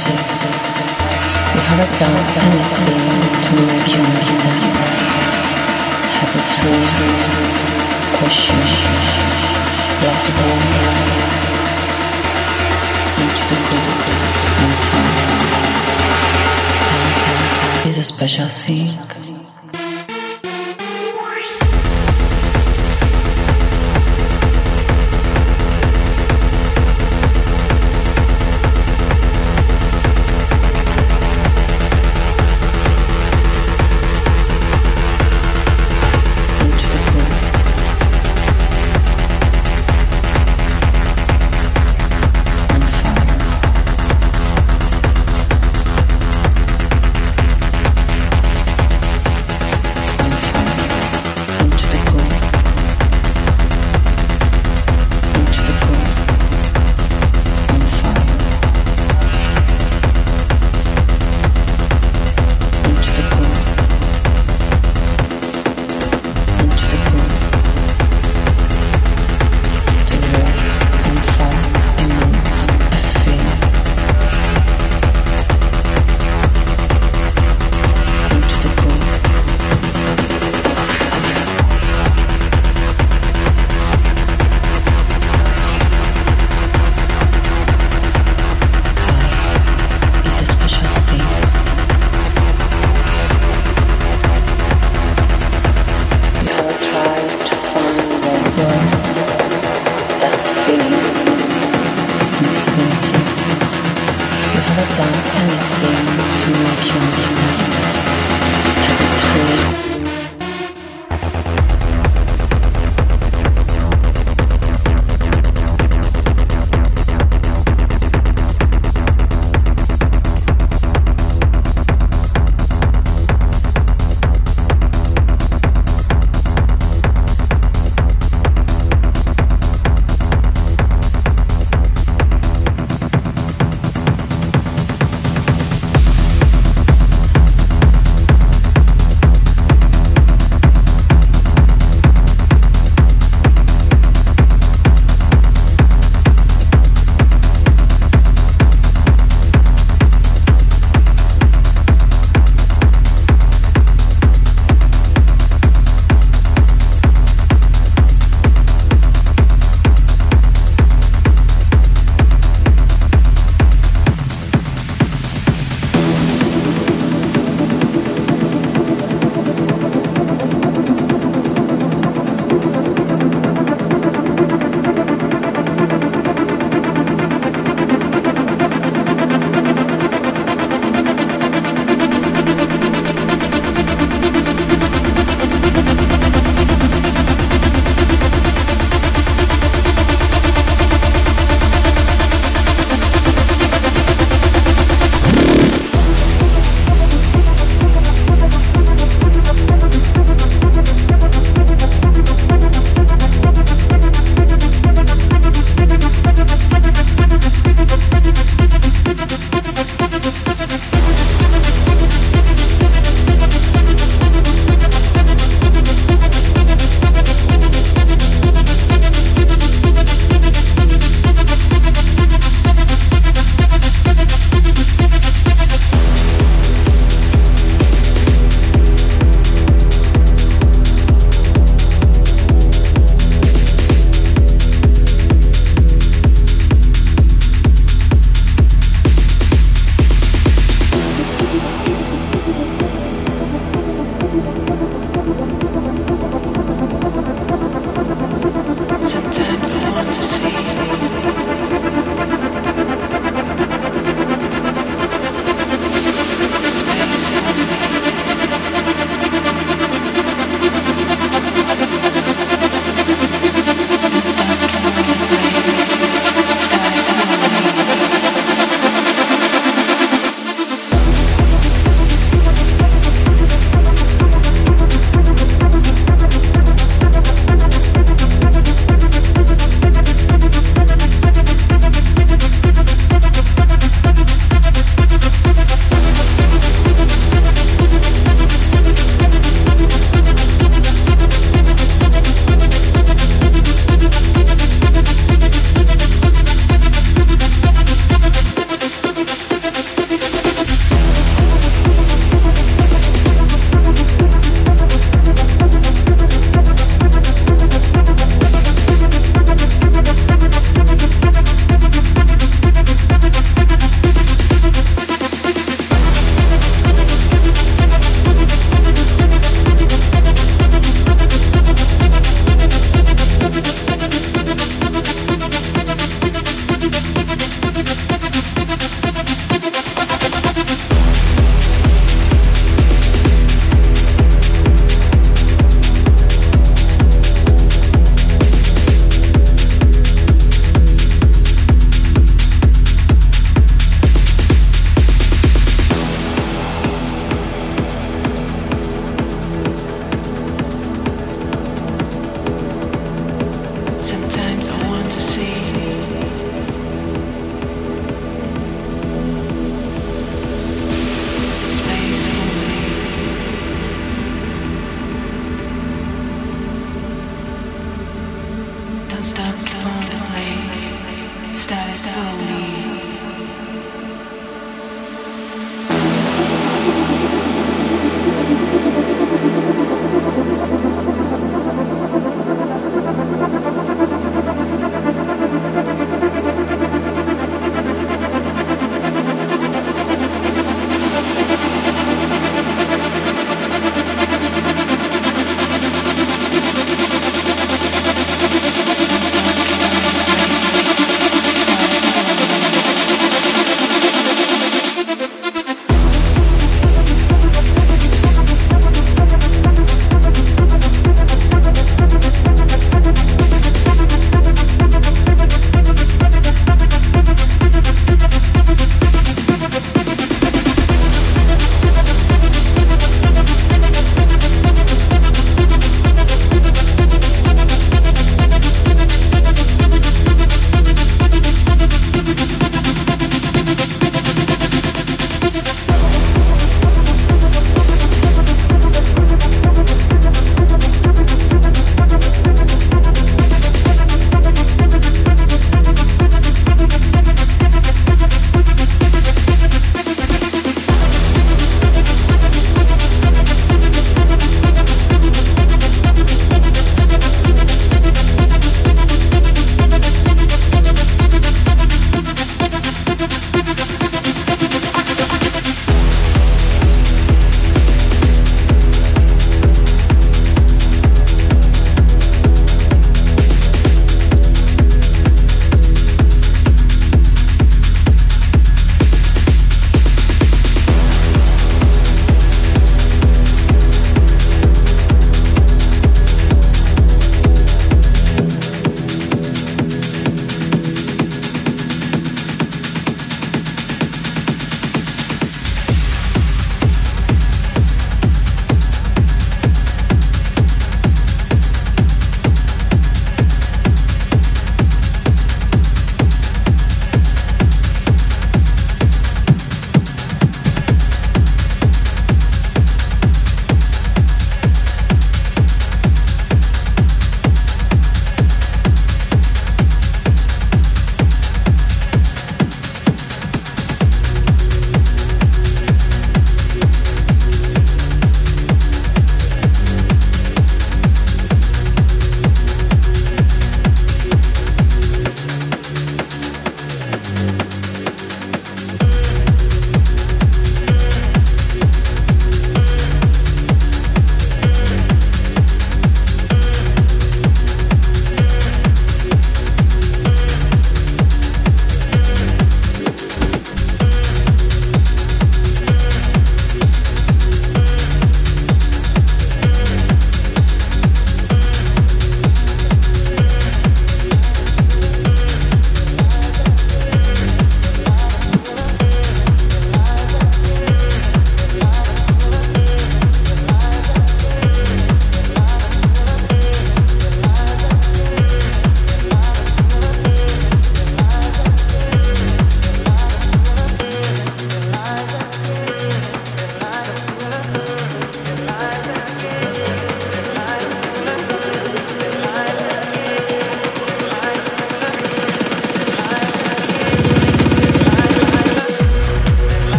questions. We haven't done anything to make you listen. Have a true questions. Let's into the and fun. Is a special thing.